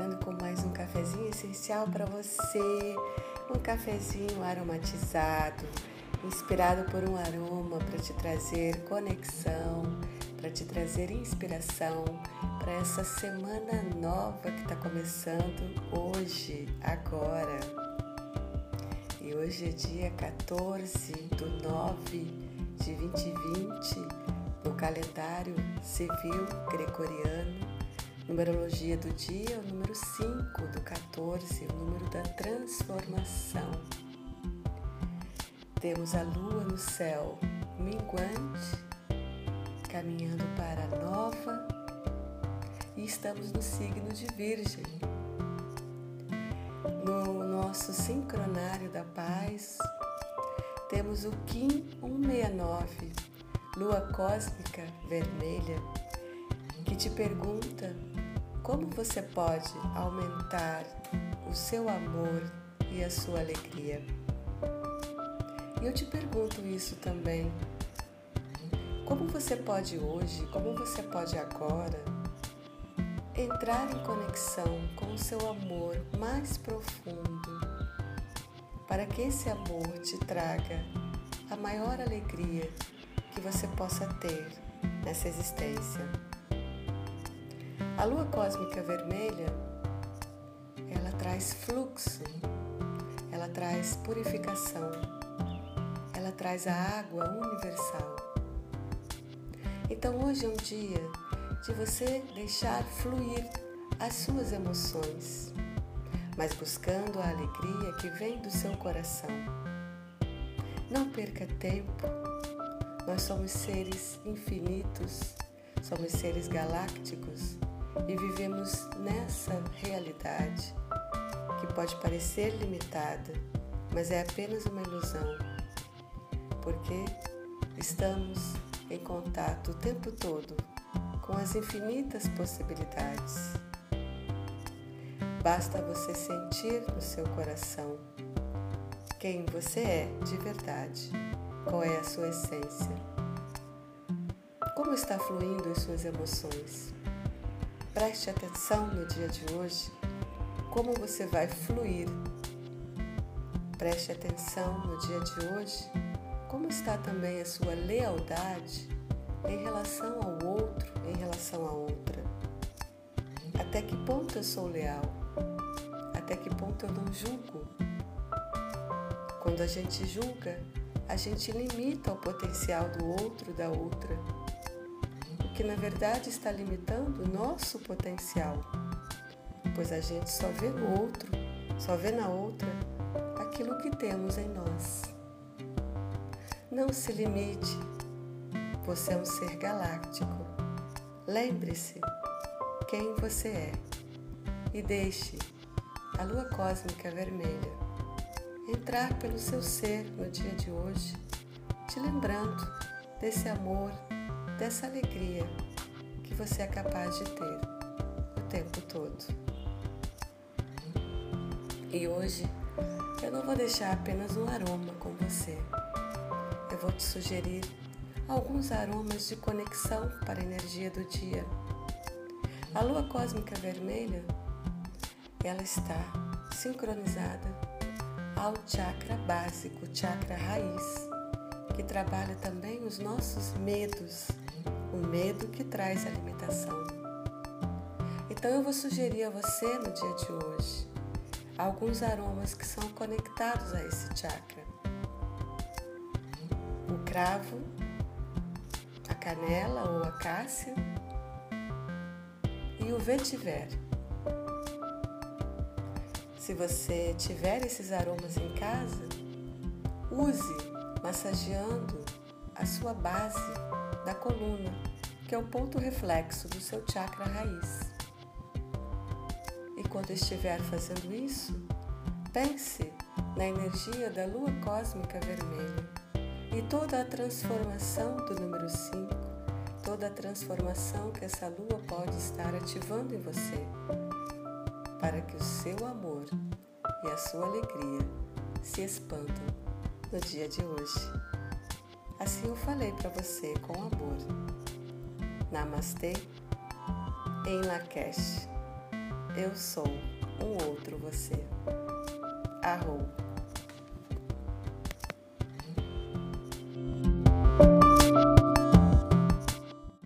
chegando com mais um cafezinho essencial para você, um cafezinho aromatizado, inspirado por um aroma para te trazer conexão, para te trazer inspiração para essa semana nova que está começando hoje, agora. E hoje é dia 14 do 9 de 2020 no calendário civil gregoriano Numerologia do dia, o número 5 do 14, o número da transformação. Temos a lua no céu minguante, caminhando para a nova, e estamos no signo de Virgem. No nosso sincronário da paz, temos o Kim 169, lua cósmica vermelha, que te pergunta como você pode aumentar o seu amor e a sua alegria? E eu te pergunto isso também. Como você pode hoje, como você pode agora entrar em conexão com o seu amor mais profundo, para que esse amor te traga a maior alegria que você possa ter nessa existência? A lua cósmica vermelha, ela traz fluxo, ela traz purificação, ela traz a água universal. Então hoje é um dia de você deixar fluir as suas emoções, mas buscando a alegria que vem do seu coração. Não perca tempo, nós somos seres infinitos, somos seres galácticos e vivemos nessa realidade que pode parecer limitada, mas é apenas uma ilusão, porque estamos em contato o tempo todo com as infinitas possibilidades. Basta você sentir no seu coração quem você é de verdade, qual é a sua essência, como está fluindo as suas emoções. Preste atenção no dia de hoje como você vai fluir. Preste atenção no dia de hoje como está também a sua lealdade em relação ao outro, em relação à outra. Até que ponto eu sou leal? Até que ponto eu não julgo? Quando a gente julga, a gente limita o potencial do outro, da outra que na verdade está limitando o nosso potencial, pois a gente só vê no outro, só vê na outra aquilo que temos em nós. Não se limite, você é um ser galáctico. Lembre-se quem você é e deixe a lua cósmica vermelha entrar pelo seu ser no dia de hoje, te lembrando desse amor dessa alegria que você é capaz de ter o tempo todo. E hoje eu não vou deixar apenas um aroma com você. Eu vou te sugerir alguns aromas de conexão para a energia do dia. A lua cósmica vermelha, ela está sincronizada ao chakra básico, chakra raiz, que trabalha também os nossos medos, o medo que traz a limitação. Então eu vou sugerir a você no dia de hoje alguns aromas que são conectados a esse chakra. O cravo, a canela ou a cássia e o vetiver. Se você tiver esses aromas em casa, use massageando a sua base da coluna, que é o ponto reflexo do seu chakra raiz. E quando estiver fazendo isso, pense na energia da lua cósmica vermelha e toda a transformação do número 5, toda a transformação que essa lua pode estar ativando em você, para que o seu amor e a sua alegria se expandam no dia de hoje. Assim eu falei para você com amor. Namastê em Lakesh. eu sou um outro você. Arroba.